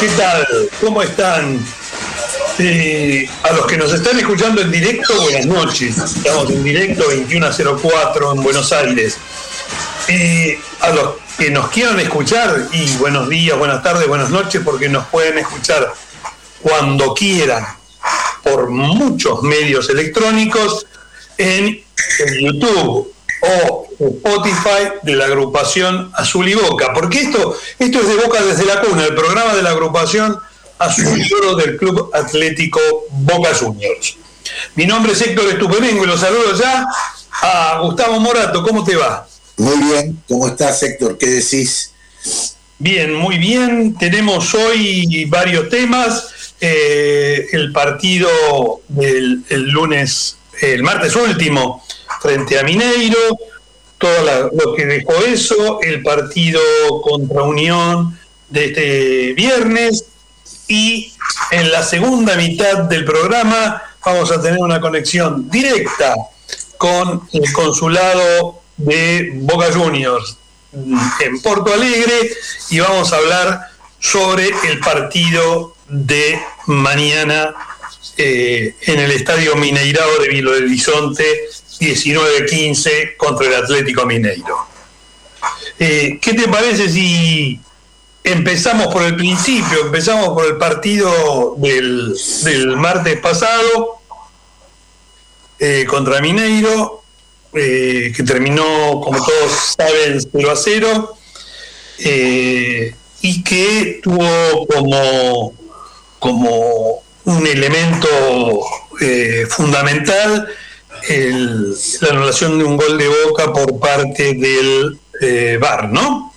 ¿qué tal? ¿Cómo están? Eh, a los que nos están escuchando en directo, buenas noches. Estamos en directo 2104 en Buenos Aires. Eh, a los que nos quieran escuchar, y buenos días, buenas tardes, buenas noches, porque nos pueden escuchar cuando quieran por muchos medios electrónicos en YouTube o Spotify de la agrupación Azul y Boca, porque esto, esto es de Boca desde la cuna, el programa de la agrupación Azul y Oro del Club Atlético Boca Juniors. Mi nombre es Héctor Estupemengo y los saludo ya a Gustavo Morato, ¿cómo te va? Muy bien, ¿cómo estás Héctor? ¿Qué decís? Bien, muy bien. Tenemos hoy varios temas. Eh, el partido del el lunes, el martes último, frente a Mineiro, todo lo que dejó eso, el partido contra Unión de este viernes y en la segunda mitad del programa vamos a tener una conexión directa con el consulado de Boca Juniors en Porto Alegre y vamos a hablar sobre el partido de mañana eh, en el Estadio Mineirao de del Horizonte 19-15 contra el Atlético Mineiro. Eh, ¿Qué te parece si empezamos por el principio, empezamos por el partido del, martes pasado eh, contra Mineiro, eh, que terminó, como todos saben, 0 a 0, y que tuvo como, como un elemento fundamental la anulación de un gol de Boca por parte del eh, VAR, ¿no?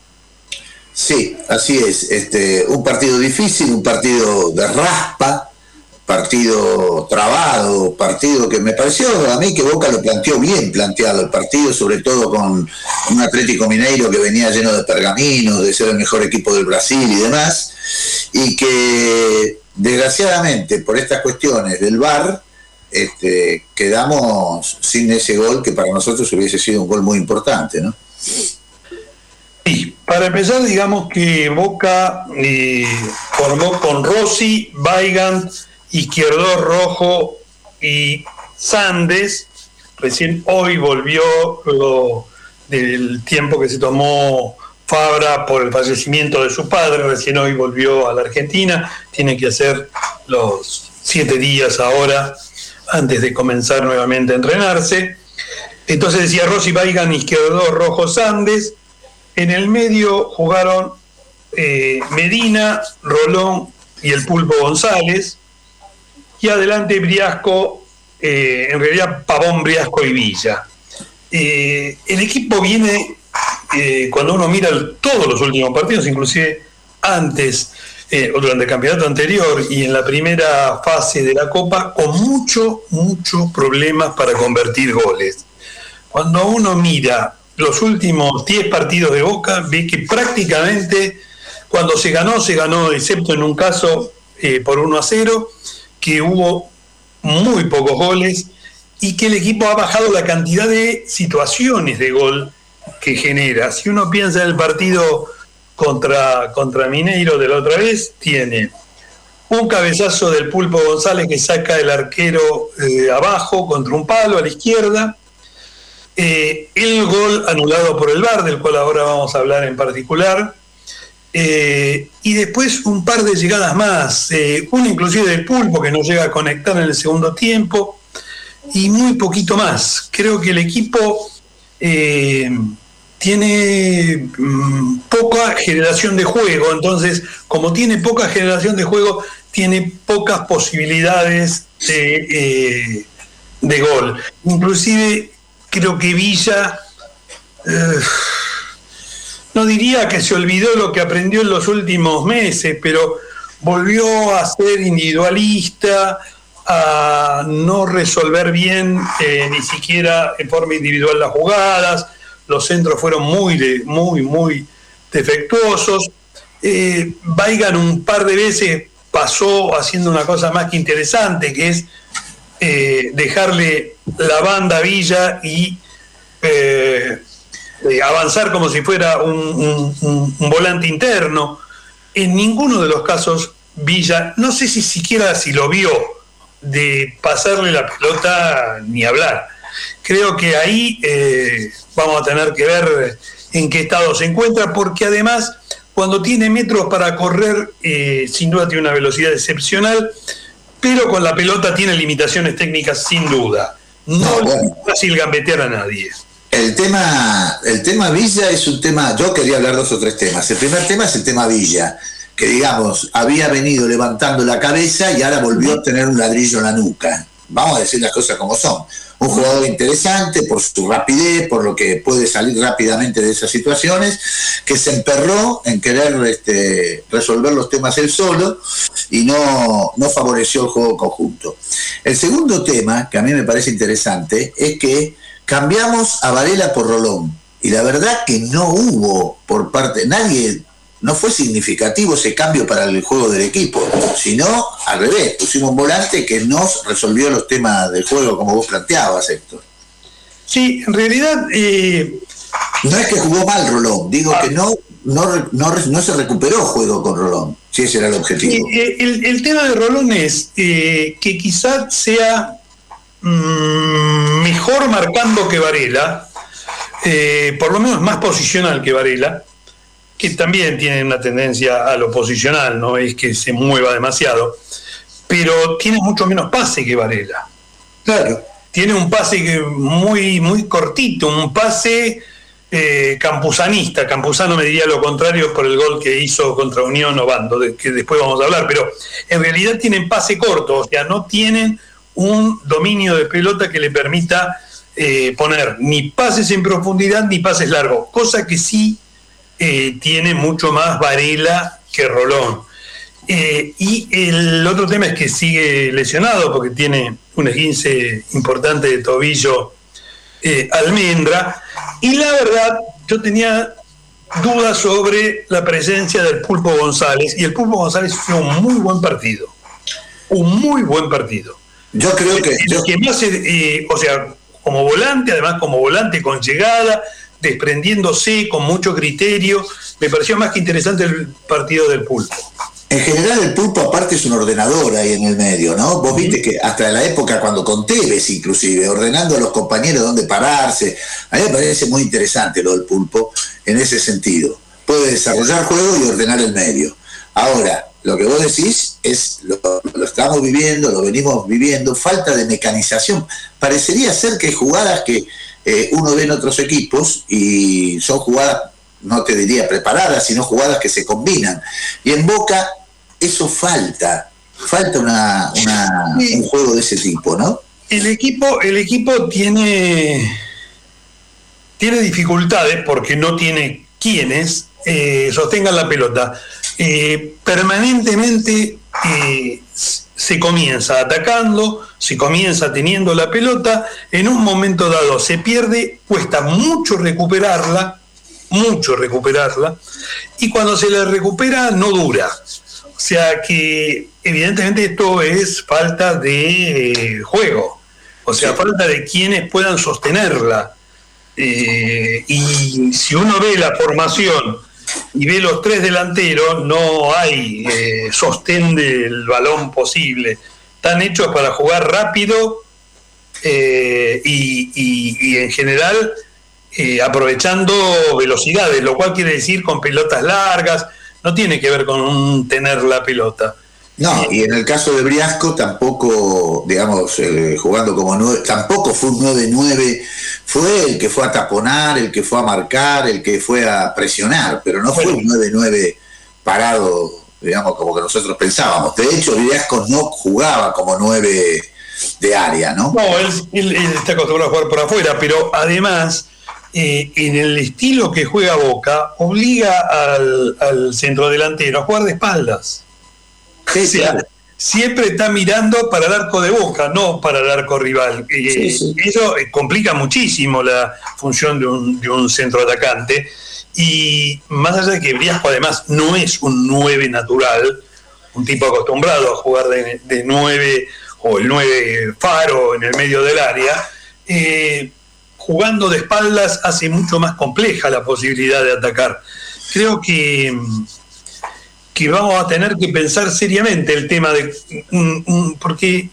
Sí, así es. Este, un partido difícil, un partido de raspa, partido trabado, partido que me pareció a mí que Boca lo planteó bien planteado el partido, sobre todo con un Atlético Mineiro que venía lleno de pergaminos, de ser el mejor equipo del Brasil y demás, y que desgraciadamente por estas cuestiones del VAR este, quedamos sin ese gol que para nosotros hubiese sido un gol muy importante, ¿no? Sí, para empezar, digamos que Boca eh, formó con Rossi, Weigand, Izquierdo Rojo y Sandes. Recién hoy volvió del tiempo que se tomó Fabra por el fallecimiento de su padre, recién hoy volvió a la Argentina, tiene que hacer los siete días ahora antes de comenzar nuevamente a entrenarse. Entonces decía Rossi Baigan, izquierdo, Rojo Sandes. En el medio jugaron eh, Medina, Rolón y el Pulpo González. Y adelante Briasco, eh, en realidad Pavón, Briasco y Villa. Eh, el equipo viene, cuando uno mira todos los últimos partidos, inclusive antes eh, durante el campeonato anterior y en la primera fase de la Copa con mucho, muchos problemas para convertir goles. Cuando uno mira los últimos 10 partidos de Boca, ve que prácticamente cuando se ganó, se ganó, excepto en un caso eh, por 1 a 0, que hubo muy pocos goles y que el equipo ha bajado la cantidad de situaciones de gol que genera. Si uno piensa en el partido contra, contra Mineiro de la otra vez, tiene un cabezazo del Pulpo González que saca el arquero eh, abajo contra un palo a la izquierda, eh, el gol anulado por el VAR, del cual ahora vamos a hablar en particular, eh, y después un par de llegadas más, una inclusive del Pulpo que no llega a conectar en el segundo tiempo, y muy poquito más. Creo que el equipo tiene mm, poca generación de juego, entonces como tiene poca generación de juego, tiene pocas posibilidades de, eh, gol. Inclusive creo que Villa, eh, no diría que se olvidó lo que aprendió en los últimos meses, pero volvió a ser individualista, a no resolver bien eh, ni siquiera en forma individual las jugadas, los centros fueron muy, muy, muy defectuosos. Eh, un par de veces pasó haciendo una cosa más que interesante, que es eh, dejarle la banda a Villa y eh, eh, avanzar como si fuera un, volante interno. En ninguno de los casos Villa, no sé si siquiera si lo vio de pasarle la pelota ni hablar. Creo que ahí vamos a tener que ver en qué estado se encuentra, porque además cuando tiene metros para correr, eh, sin duda tiene una velocidad excepcional, pero con la pelota tiene limitaciones técnicas sin duda. No, es fácil gambetear a nadie. El tema, el tema Villa es un tema, yo quería hablar dos o tres temas. El primer tema es el tema Villa, que digamos, había venido levantando la cabeza y ahora volvió a tener un ladrillo en la nuca. Vamos a decir las cosas como son. Un jugador interesante por su rapidez, por lo que puede salir rápidamente de esas situaciones, que se emperró en querer este, resolver los temas él solo y no, no favoreció el juego conjunto. El segundo tema, que a mí me parece interesante, es que cambiamos a Varela por Rolón. Y la verdad que no hubo por parte, nadie, no fue significativo ese cambio para el juego del equipo, sino al revés, pusimos un volante que nos resolvió los temas del juego como vos planteabas, Héctor. Sí, en realidad... Eh, no es que jugó mal Rolón, digo que no, no, no, se recuperó juego con Rolón, si ese era el objetivo. Eh, el, tema de Rolón es eh, que quizás sea Mm, mejor marcando que Varela, por lo menos más posicional que Varela, que también tiene una tendencia a lo posicional, no es que se mueva demasiado, pero tiene mucho menos pase que Varela. Claro. Tiene un pase muy, muy cortito, un pase eh, campusanista. Campusano me diría lo contrario por el gol que hizo contra Unión o Bando, de que después vamos a hablar, pero en realidad tienen pase corto, o sea, no tienen un dominio de pelota que le permita eh, poner ni pases en profundidad ni pases largos, cosa que sí eh, tiene mucho más Varela que Rolón. Eh, y el otro tema es que sigue lesionado porque tiene un esguince importante de tobillo almendra. Y la verdad, yo tenía dudas sobre la presencia del Pulpo González y el Pulpo González fue un muy buen partido. Un muy buen partido. Yo creo que. que más, eh, o sea, como volante, además como volante con llegada, desprendiéndose con mucho criterio, me pareció más que interesante el partido del pulpo. En general el pulpo aparte es un ordenador ahí en el medio, ¿no? Vos viste que hasta la época cuando con Tevez inclusive, ordenando a los compañeros dónde pararse, a mí me parece muy interesante lo del pulpo en ese sentido. Puede desarrollar juego y ordenar el medio. Ahora, lo que vos decís es, lo, estamos viviendo, lo venimos viviendo, falta de mecanización. Parecería ser que hay jugadas que eh, uno ve en otros equipos y son jugadas, no te diría preparadas, sino jugadas que se combinan. Y en Boca eso falta, falta una, un juego de ese tipo, ¿no? El equipo, el equipo tiene, tiene dificultades porque no tiene quienes eh, sostengan la pelota. Eh, permanentemente eh, se comienza atacando, se comienza teniendo la pelota, en un momento dado se pierde, cuesta mucho recuperarla, mucho recuperarla, y cuando se la recupera no dura. O sea que evidentemente esto es falta de eh, juego, o sea, falta de quienes puedan sostenerla. y si uno ve la formación y ve los tres delanteros, no hay eh, sostén del balón posible. Están hechos para jugar rápido eh, y, en general eh, aprovechando velocidades, lo cual quiere decir con pelotas largas, no tiene que ver con tener la pelota. No, y en el caso de Briasco tampoco, digamos, eh, jugando como nueve, tampoco fue un 9-9, fue el que fue a taponar, el que fue a marcar, el que fue a presionar, pero no fue un 9-9 parado, digamos, como que nosotros pensábamos. De hecho, Briasco no jugaba como 9 de área, ¿no? No, él, está acostumbrado a jugar por afuera, pero además, eh, en el estilo que juega Boca, obliga al, al centrodelantero a jugar de espaldas siempre está mirando para el arco de boca, no para el arco rival. Eso eh, complica muchísimo la función de un, de un centro atacante. Y más allá de que Briasco además no es un 9 natural, un tipo acostumbrado a jugar de, nueve 9 o el 9 faro en el medio del área, eh, jugando de espaldas hace mucho más compleja la posibilidad de atacar. Creo que, que vamos a tener que pensar seriamente el tema de... porque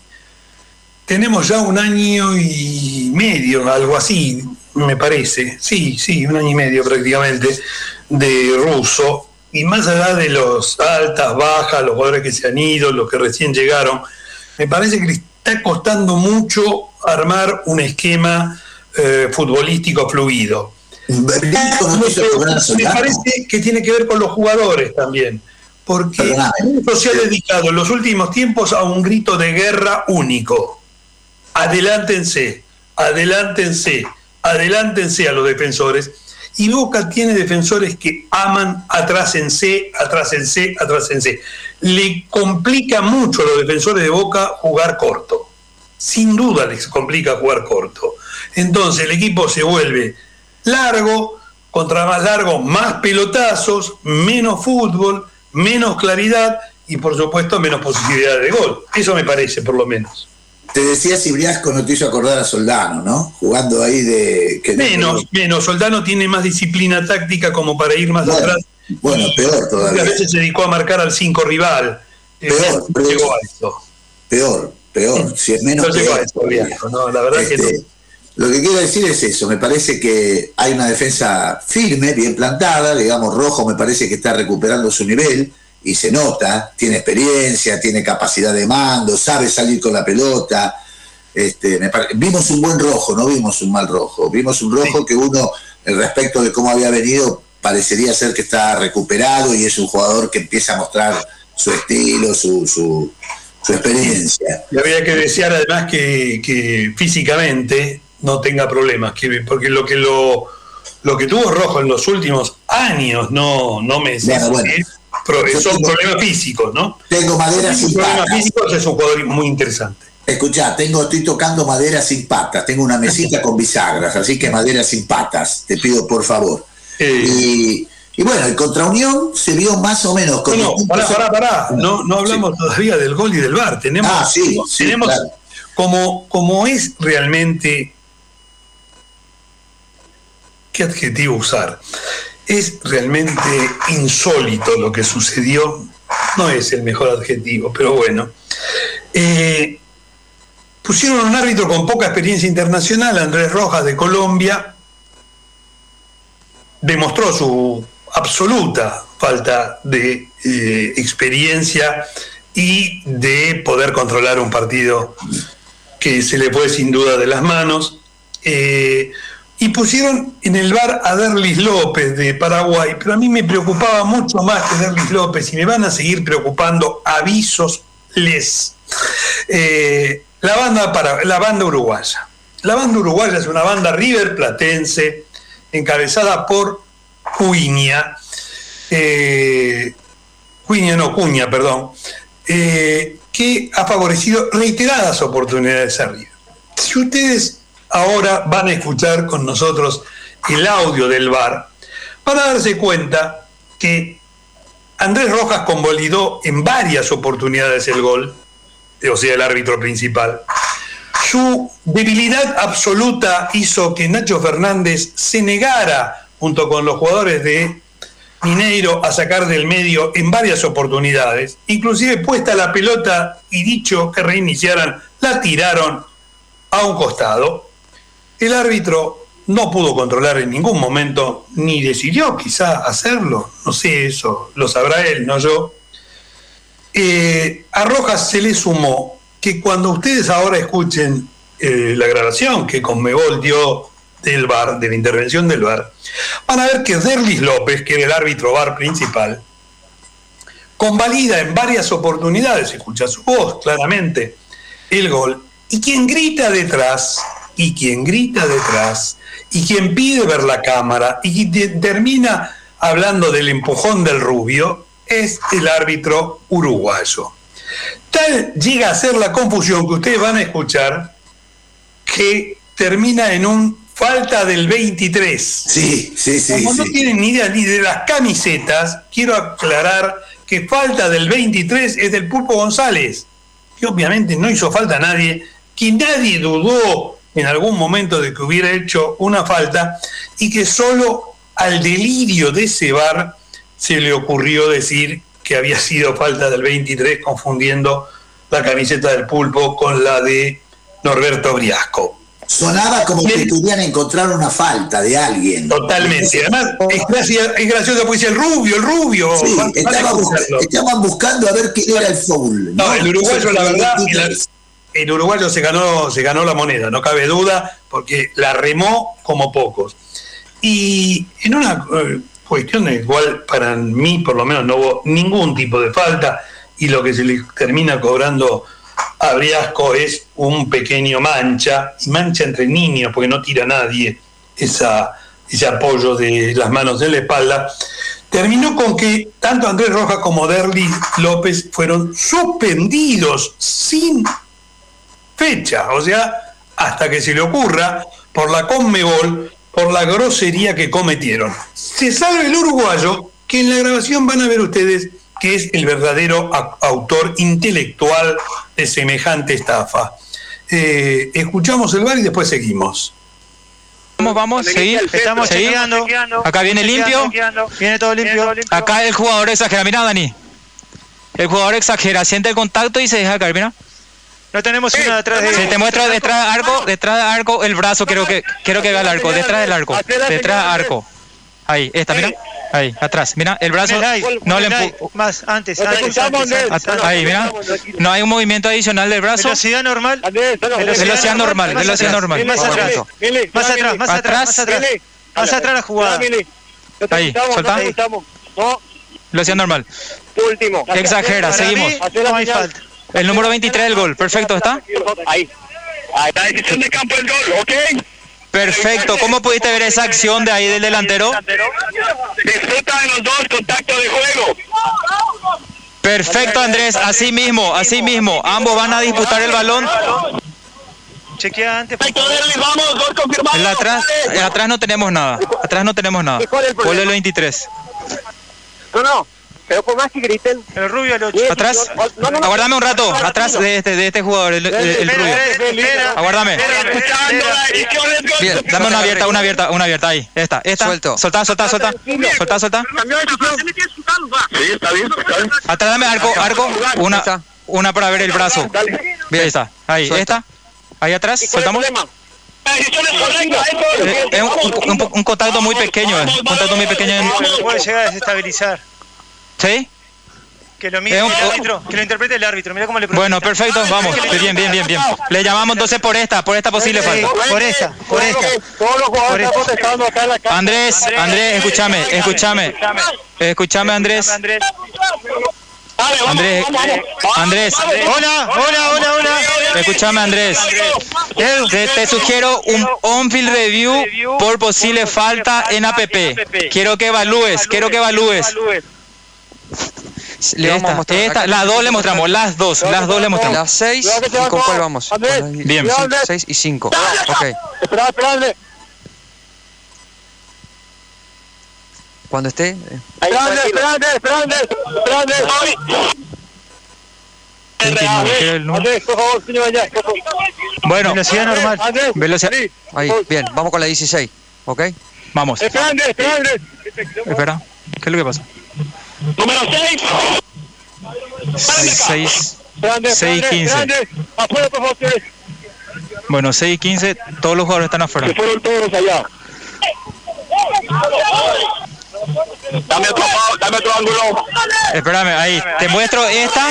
tenemos ya un año y medio, algo así, me parece, sí, sí, un año y medio prácticamente, de ruso, y más allá de los altas, bajas, los jugadores que se han ido, los que recién llegaron, me parece que le está costando mucho armar un esquema eh, futbolístico fluido. Me parece que tiene que ver con los jugadores también, porque se ha dedicado en los últimos tiempos a un grito de guerra único. Adelántense, adelántense, adelántense a los defensores. Y Boca tiene defensores que aman atrásense, atrásense, atrásense. Le complica mucho a los defensores de Boca jugar corto. Sin duda les complica jugar corto. Entonces el equipo se vuelve largo, contra más largo, más pelotazos, menos fútbol, menos claridad y por supuesto menos posibilidad de gol. Eso me parece por lo menos. Te decía si Briasco no te hizo acordar a Soldano, ¿no? Jugando ahí de... menos, menos. Soldano tiene más disciplina táctica como para ir más atrás. Bueno, peor todavía. A veces se dedicó a marcar al 5 rival. Eh, peor, llegó a esto. Peor, peor. Si es menos... No llegó a esto, no, la verdad que no. Lo que quiero decir es eso, me parece que hay una defensa firme, bien plantada, digamos, Rojo me parece que está recuperando su nivel, y se nota, tiene experiencia, tiene capacidad de mando, sabe salir con la pelota. Este, vimos un buen rojo, no vimos un mal rojo, vimos un rojo que uno, respecto de cómo había venido, parecería ser que está recuperado y es un jugador que empieza a mostrar su estilo, su, su, experiencia. Y había que desear además que, físicamente no tenga problemas, porque lo que lo, lo que tuvo Rojo en los últimos años, no, no me son problemas físicos, ¿no? Tengo madera sin patas. Físicos es un jugador muy interesante. Escuchá, tengo, estoy tocando madera sin patas, tengo una mesita con bisagras, así que madera sin patas, te pido por favor. Y, bueno, el contra Unión se vio más o menos con. No, no, pará, pará, pará. No, no hablamos todavía del gol y del bar. Tenemos, ah, sí, tenemos como, como es realmente. ¿Qué adjetivo usar? Es realmente insólito lo que sucedió. No es el mejor adjetivo, pero bueno. Eh, pusieron un árbitro con poca experiencia internacional, Andrés Rojas de Colombia. Demostró su absoluta falta de eh, experiencia y de poder controlar un partido que se le fue sin duda de las manos. Eh, y pusieron en el bar a Derlis López de Paraguay, pero a mí me preocupaba mucho más que Derlis López y me van a seguir preocupando avisos les. Eh, la, banda para, la banda uruguaya. La banda uruguaya es una banda river platense encabezada por Cuña, eh, Cuña no, Cuña, perdón, eh, que ha favorecido reiteradas oportunidades a River. Si ustedes ahora van a escuchar con nosotros el audio del bar para darse cuenta que Andrés Rojas convalidó en varias oportunidades el gol, o sea, el árbitro principal. Su debilidad absoluta hizo que Nacho Fernández se negara, junto con los jugadores de Mineiro, a sacar del medio en varias oportunidades. Inclusive puesta la pelota y dicho que reiniciaran, la tiraron a un costado. El árbitro no pudo controlar en ningún momento, ni decidió quizá hacerlo, no sé eso, lo sabrá él, no yo. Eh, a Rojas se le sumó que cuando ustedes ahora escuchen eh, la grabación que Conmebol dio del VAR, de la intervención del VAR, van a ver que Derlis López, que era el árbitro VAR principal, convalida en varias oportunidades, escucha su voz claramente, el gol, y quien grita detrás y quien grita detrás, y quien pide ver la cámara, y quien termina hablando del empujón del rubio, es el árbitro uruguayo. Tal llega a ser la confusión que ustedes van a escuchar, que termina en un falta del 23. Sí, sí, sí. Como no tienen ni idea ni de las camisetas, quiero aclarar que falta del 23 es del Pulpo González, que obviamente no hizo falta a nadie, que nadie dudó en algún momento de que hubiera hecho una falta y que solo al delirio de ese bar se le ocurrió decir que había sido falta del 23 confundiendo la camiseta del pulpo con la de Norberto Briasco. Sonaba como que querían encontrar una falta de alguien. Totalmente. Además, es, gracioso porque dice el rubio, el rubio. Sí, estaban, buscando a ver quién era el foul. No, el uruguayo, la verdad, el uruguayo se ganó, se ganó la moneda, no cabe duda, porque la remó como pocos. Y en una eh, cuestión en la cual para mí por lo menos no hubo ningún tipo de falta y lo que se le termina cobrando a Briasco es un pequeño mancha, y mancha entre niños porque no tira nadie esa, ese apoyo de las manos en la espalda, terminó con que tanto Andrés Rojas como Derly López fueron suspendidos sin fecha, o sea, hasta que se le ocurra por la Conmebol por la grosería que cometieron. Se salve el uruguayo, que en la grabación van a ver ustedes que es el verdadero autor intelectual de semejante estafa. Eh, escuchamos el bar y después seguimos. Vamos, vamos, seguir, estamos chequeando. Acá viene limpio, viene todo limpio. Acá el jugador exagera, mira Dani. El jugador exagera, siente el contacto y se deja caer, mira. No tenemos una detrás de. Se te muestra detrás del arco, detrás arco el brazo, quiero que quiero que vea el arco, detrás del arco, detrás del arco. Ahí, esta, mira. Ahí, atrás. Mira, el brazo no le Más, antes, antes, Ahí, mira. No hay un movimiento adicional del brazo. Velocidad normal. Velocidad normal, velocidad normal. Más atrás, más atrás, más atrás, más atrás. Más atrás la jugada. Ahí, soltá. Velocidad normal. Último. Exagera, seguimos. No hay falta. El número 23 del gol, perfecto, ¿está? Ahí. La decisión de campo del gol, ¿ok? Perfecto. ¿Cómo pudiste ver esa acción de ahí del delantero? Disfruta de los dos contactos de juego. Perfecto, Andrés. Así mismo, así mismo. Ambos van a disputar el balón. Chequea antes. Vamos, gol confirmado. En atrás, atrás no tenemos nada. Atrás no tenemos nada. Vuelve el 23. No, no. Pero por más que griten. El rubio lo Atrás. Aguardame un rato. Atrás de este, de este jugador, el, rubio. Aguardame. Bien, dame una abierta, una abierta, una abierta ahí. Esta, esta. Suelto. Soltá, soltá, soltá. Soltá, soltá. Sí, está bien, Atrás dame arco, arco. Una, una para ver el brazo. Bien, ahí está. Ahí, esta. Ahí atrás, soltamos. Es un, un, contacto muy pequeño, un contacto muy pequeño. Puede llegar a desestabilizar. ¿Sí? Que lo mire el árbitro, que lo interprete el árbitro. Mira cómo le Bueno, perfecto, vamos. Bien, bien, bien, bien. Le llamamos entonces por esta, por esta posible falta. Por esta, por esta. Andrés, Andrés, escúchame, escúchame. Escúchame, Andrés. Andrés, Andrés. Hola, hola, hola, hola. Escúchame, Andrés. Te, te, sugiero un on-field review por posible falta en APP. Quiero que evalúes, quiero que evalúes. Le vamos a mostrar. Esta, las dos le mostramos, las dos, las dos le mostramos. Las seis, ¿y con cuál vamos? Bien. Seis y cinco. Ok. Esperad, esperadle. Cuando esté. Por favor, señor allá. Bueno, velocidad normal. Velocidad. Ahí, bien, vamos con la 16. ¿Ok? Vamos. Esperadle. Espera, ¿qué es lo que pasa? Número 6. 6. 6 15. Afuera, por favor, Bueno, 6 15, todos los jugadores están afuera. Se fueron todos allá. Dame otro, dame otro ángulo. Espérame, ahí. Te muestro esta.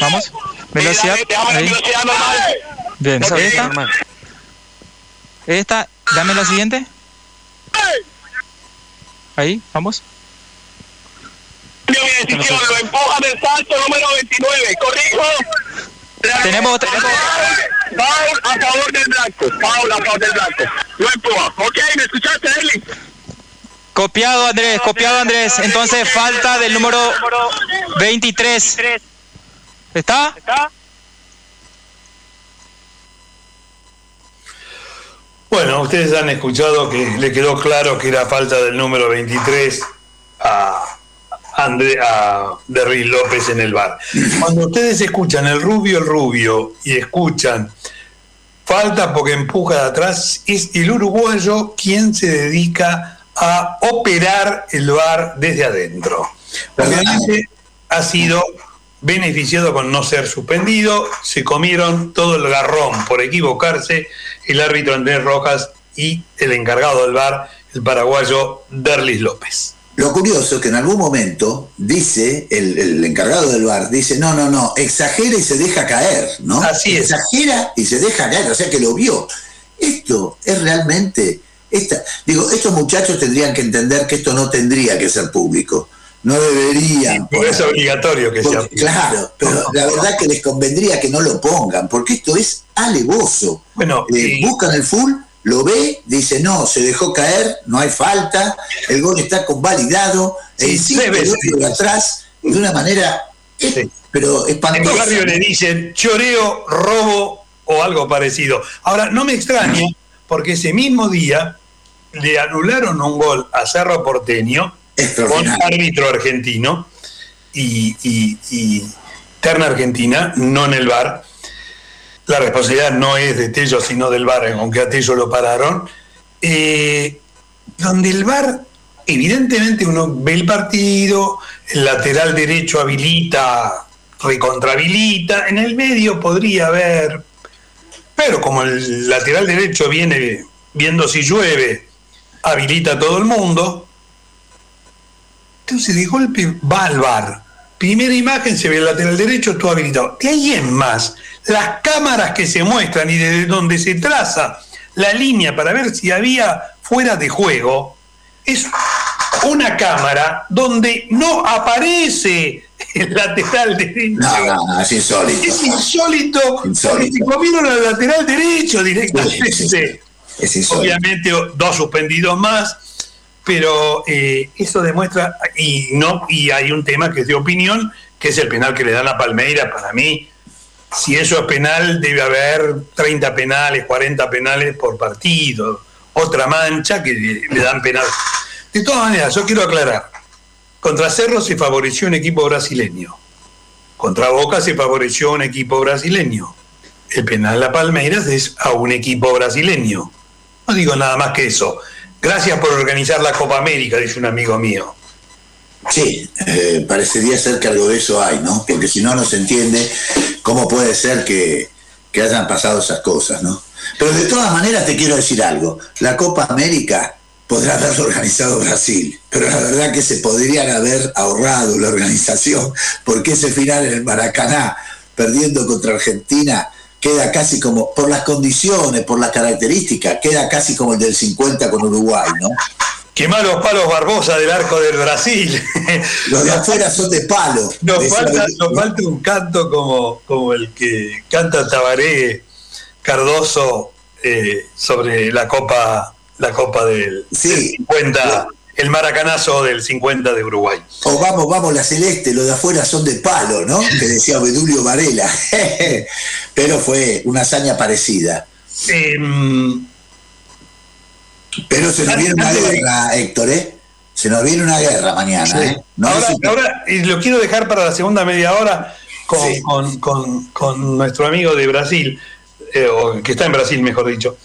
Vamos. Velocidad. Ahí. Bien, esta. Esta, dame la siguiente. Ahí, vamos mi decisión, lo empuja del salto número 29, corrijo. Tenemos, Foul a favor del blanco, foul a favor del blanco. Lo empuja, ok, ¿me escuchaste, Eli? Copiado Andrés, copiado Andrés. Entonces falta del número 23. ¿Está? ¿Está? Bueno, ustedes han escuchado que le quedó claro que era falta del número 23 a Andrea de López en el bar. Cuando ustedes escuchan el rubio, el rubio y escuchan falta porque empuja de atrás, es el uruguayo quien se dedica a operar el bar desde adentro. Obviamente ha sido beneficiado con no ser suspendido, se comieron todo el garrón por equivocarse el árbitro Andrés Rojas y el encargado del bar, el paraguayo Derlis López. Lo curioso es que en algún momento dice, el, encargado del bar, dice, no, no, no, exagera y se deja caer, ¿no? Así es. Exagera y se deja caer, o sea que lo vio. Esto es realmente, esta, digo, estos muchachos tendrían que entender que esto no tendría que ser público. No deberían. por es obligatorio que sea. Claro, pero la verdad que les convendría que no lo pongan, porque esto es alevoso. Bueno, eh, buscan el full lo ve, dice, no, se dejó caer, no hay falta, el gol está convalidado, sí, el de atrás, de una manera, pero espantosa. En el barrio le dicen choreo, robo o algo parecido. Ahora, no me extraña, porque ese mismo día le anularon un gol a Cerro Porteño con árbitro argentino y, y, y terna argentina, no en el bar la responsabilidad no es de Tello, sino del VAR, aunque a Tello lo pararon, eh, donde el VAR, evidentemente uno ve el partido, el lateral derecho habilita, recontrahabilita, en el medio podría haber, pero como el lateral derecho viene viendo si llueve, habilita a todo el mundo, entonces de golpe va al VAR. Primera imagen se ve el lateral derecho, todo habilitado. De ahí en más, las cámaras que se muestran y desde donde se traza la línea para ver si había fuera de juego, es una cámara donde no aparece el lateral derecho. No, no, es insólito. Es insólito, porque se comieron al lateral derecho directamente. Es insólito. Obviamente dos suspendidos más, pero eh, eso demuestra, y no, y hay un tema que es de opinión, que es el penal que le dan a Palmeira, para mí, si eso es penal, debe haber 30 penales, 40 penales por partido. Otra mancha que le dan penal. De todas maneras, yo quiero aclarar. Contra Cerro se favoreció un equipo brasileño. Contra Boca se favoreció un equipo brasileño. El penal a Palmeiras es a un equipo brasileño. No digo nada más que eso. Gracias por organizar la Copa América, dice un amigo mío. Sí, eh, parecería ser que algo de eso hay, ¿no? Porque si no, no se entiende cómo puede ser que, hayan pasado esas cosas, ¿no? Pero de todas maneras te quiero decir algo. La Copa América podrá haberlo organizado Brasil, pero la verdad que se podrían haber ahorrado la organización, porque ese final en el Maracaná, perdiendo contra Argentina, queda casi como, por las condiciones, por las características, queda casi como el del 50 con Uruguay, ¿no? Qué malos palos Barbosa del arco del Brasil. Los de afuera son de palo. Nos, falta, un canto como, como el que canta Tabaré Cardoso eh, sobre la Copa, la Copa del, 50, el maracanazo del 50 de Uruguay. O vamos, vamos, la celeste, los de afuera son de palo, ¿no? Que decía Bedulio Varela. Pero fue una hazaña parecida. Em, pero se nos viene una guerra, Héctor, ¿eh? Se nos viene una guerra mañana, ¿eh? ahora, y lo quiero dejar para la segunda media hora con, nuestro amigo de Brasil, eh, o que está en Brasil, mejor dicho.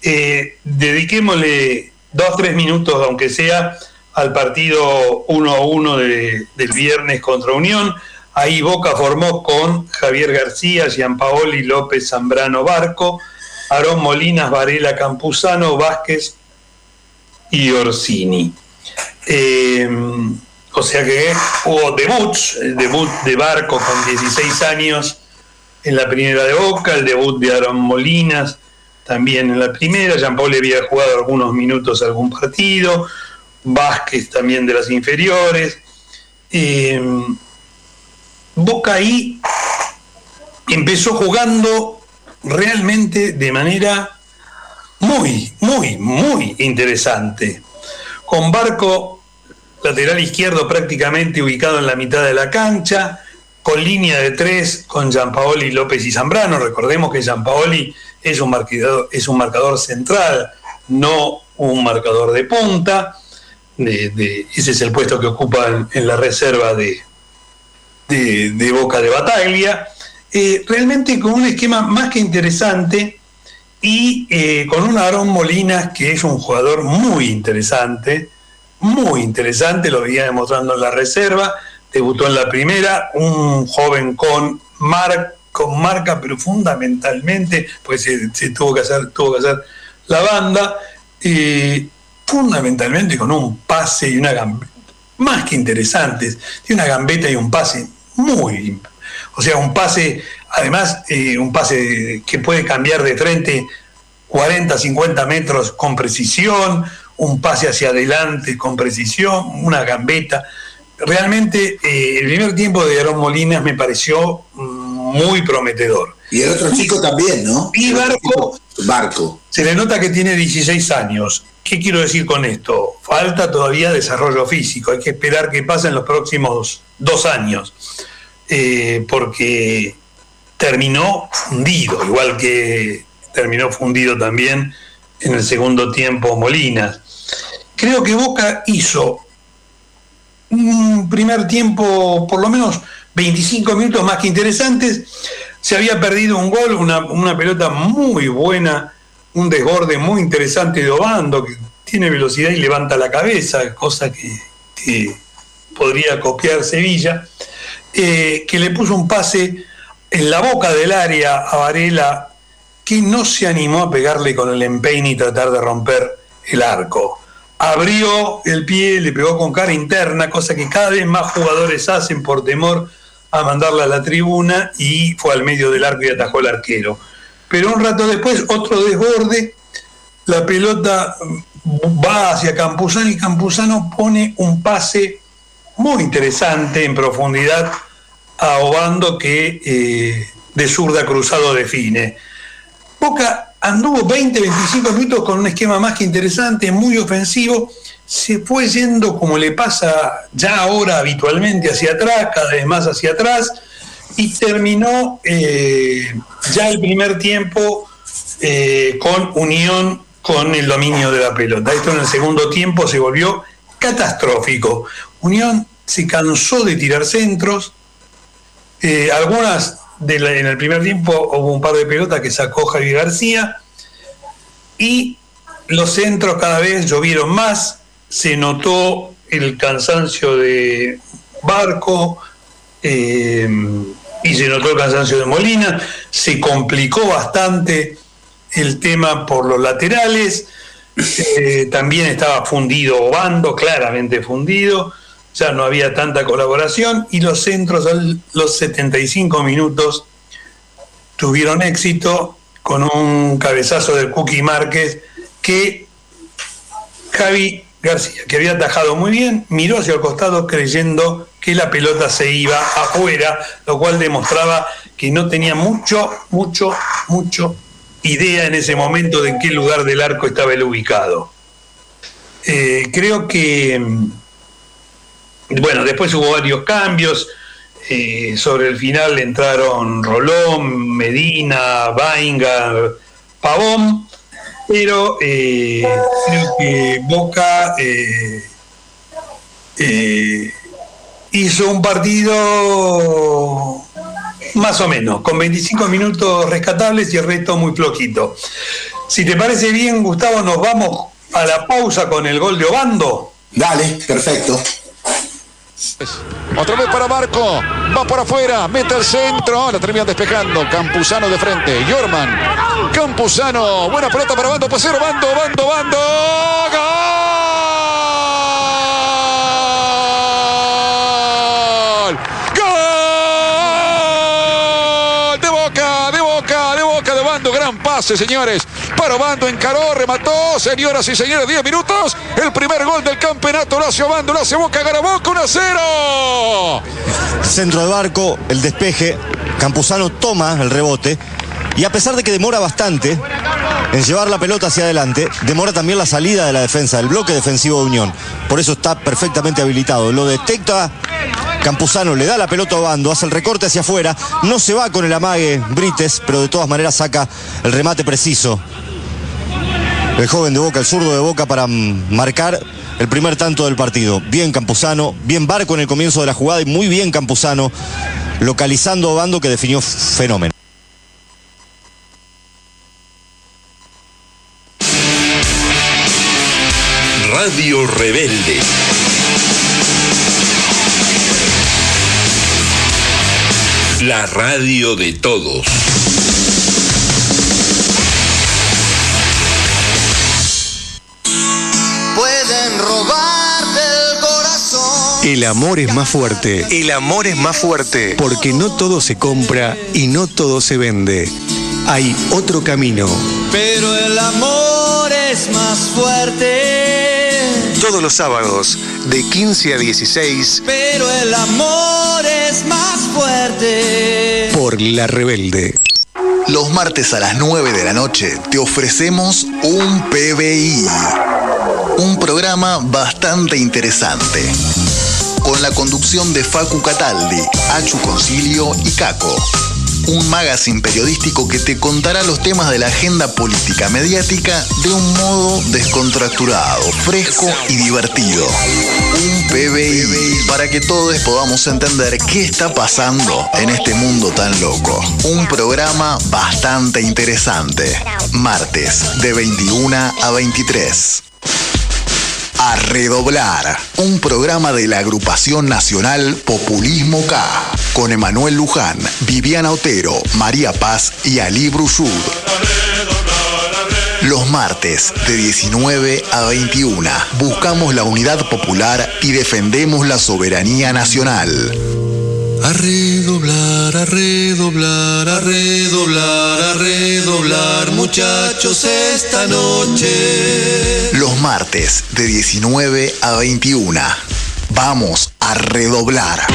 Eh, dediquémosle dos, tres minutos, aunque sea, al partido 1-1 de, del viernes contra Unión. Ahí Boca formó con Javier García, Gianpaoli López Zambrano Barco, Aarón Molinas, Varela Campuzano, Vázquez, y Orsini. Eh, o sea que hubo debuts, el debut de Barco con 16 años en la primera de Boca, el debut de Aaron Molinas también en la primera, Jean había jugado algunos minutos algún partido, Vázquez también de las inferiores. Eh, Boca ahí empezó jugando realmente de manera muy, muy, muy interesante. Con Barco, lateral izquierdo prácticamente ubicado en la mitad de la cancha, con línea de tres con Gianpaoli, López y Zambrano. Recordemos que Gianpaoli es un marcador, es un marcador central, no un marcador de punta. Ese es el puesto que ocupa en, la reserva de, de, Boca de Bataglia. Eh, realmente con un esquema más que interesante y eh, con un Aarón Molinas que es un jugador muy interesante, muy interesante, lo venía demostrando en la reserva, debutó en la primera, un joven con, con marca, pero fundamentalmente, pues se, tuvo, que hacer, tuvo que hacer la banda, y fundamentalmente con un pase y una gambeta, más que interesantes, tiene una gambeta y un pase muy, o sea, un pase, además, eh, un pase que puede cambiar de frente 40, 50 metros con precisión, un pase hacia adelante con precisión, una gambeta. Realmente eh, el primer tiempo de Aaron Molinas me pareció muy prometedor. Y el otro chico también, ¿no? Y Barco, Barco. Se le nota que tiene 16 años. ¿Qué quiero decir con esto? Falta todavía desarrollo físico. Hay que esperar que pasen los próximos dos años. Eh, porque terminó fundido, igual que terminó fundido también en el segundo tiempo Molinas. Creo que Boca hizo un primer tiempo, por lo menos 25 minutos más que interesantes. Se había perdido un gol, una, pelota muy buena, un desborde muy interesante de Obando, que tiene velocidad y levanta la cabeza, cosa que, podría copiar Sevilla, eh, que le puso un pase en la boca del área a Varela, que no se animó a pegarle con el empeine y tratar de romper el arco abrió el pie, le pegó con cara interna, cosa que cada vez más jugadores hacen por temor a mandarla a la tribuna y fue al medio del arco y atajó al arquero. Pero un rato después, otro desborde, la pelota va hacia Campuzano y Campuzano pone un pase muy interesante en profundidad a Obando que eh, de zurda cruzado define. Boca anduvo 20, 25 minutos con un esquema más que interesante, muy ofensivo, se fue yendo como le pasa ya ahora habitualmente hacia atrás, cada vez más hacia atrás, y terminó eh, ya el primer tiempo eh, con unión con el dominio de la pelota. Esto en el segundo tiempo se volvió catastrófico. Unión se cansó de tirar centros, eh, algunas en el primer tiempo hubo un par de pelotas que sacó Javier García y los centros cada vez llovieron más, se notó el cansancio de Barco eh, y se notó el cansancio de Molina, se complicó bastante el tema por los laterales, eh, también estaba fundido Obando, claramente fundido, ya no había tanta colaboración. Y los centros a los 75 minutos tuvieron éxito con un cabezazo del Cookie Márquez que Javi García, que había atajado muy bien, miró hacia el costado creyendo que la pelota se iba afuera, lo cual demostraba que no tenía mucho, mucho, mucho idea en ese momento de en qué lugar del arco estaba el ubicado. Eh, creo que bueno, después hubo varios cambios. Eh, sobre el final entraron Rolón, Medina, Bainga, Pavón, pero eh, creo que Boca eh, hizo un partido más o menos, con 25 minutos rescatables y el resto muy flojito. Si te parece bien, Gustavo, nos vamos a la pausa con el gol de Obando. Dale, perfecto. Otra vez para Marco. Va por afuera. Mete el centro. La termina despejando. Campuzano de frente. Yorman. Campuzano. Buena pelota para Bando. Pasero. Bando, Bando, Bando. ¡Gol! ¡Gol! De boca, de boca, de boca de Bando. Gran pase, señores. Para Bando encaró, remató. Señoras y señores, 10 minutos. El primer gol del campeonato lo hace Bando, lo hace Boca, gana Boca, 1 a 0. Centro de barco, el despeje. Campuzano toma el rebote. Y a pesar de que demora bastante en llevar la pelota hacia adelante, demora también la salida de la defensa, del bloque defensivo de Unión. Por eso está perfectamente habilitado. Lo detecta Campuzano, le da la pelota a Bando, hace el recorte hacia afuera, no se va con el amague Brites, pero de todas maneras saca el remate preciso el joven de Boca, el zurdo de Boca para marcar el primer tanto del partido. Bien Campuzano, bien Barco en el comienzo de la jugada y muy bien Campuzano localizando a Bando que definió fenómeno. Radio Rebelde. La radio de todos. El amor es más fuerte. El amor es más fuerte. Porque no todo se compra y no todo se vende. Hay otro camino. Pero el amor es más fuerte. Todos los sábados, de 15 a 16. Pero el amor es más fuerte. Por La Rebelde. Los martes a las 9 de la noche te ofrecemos un PBI. Un programa bastante interesante. Con la conducción de Facu Cataldi, Achu Concilio y Caco. Un magazine periodístico que te contará los temas de la agenda política mediática de un modo descontracturado, fresco y divertido. Un PBI para que todos podamos entender qué está pasando en este mundo tan loco. Un programa bastante interesante. Martes de 21 a 23. A redoblar, un programa de la agrupación nacional Populismo K, con Emanuel Luján, Viviana Otero, María Paz y Ali Brushud. Los martes de 19 a 21 buscamos la unidad popular y defendemos la soberanía nacional. A redoblar, a redoblar, a redoblar, a redoblar, muchachos, esta noche. Los martes de 19 a 21. Vamos a redoblar.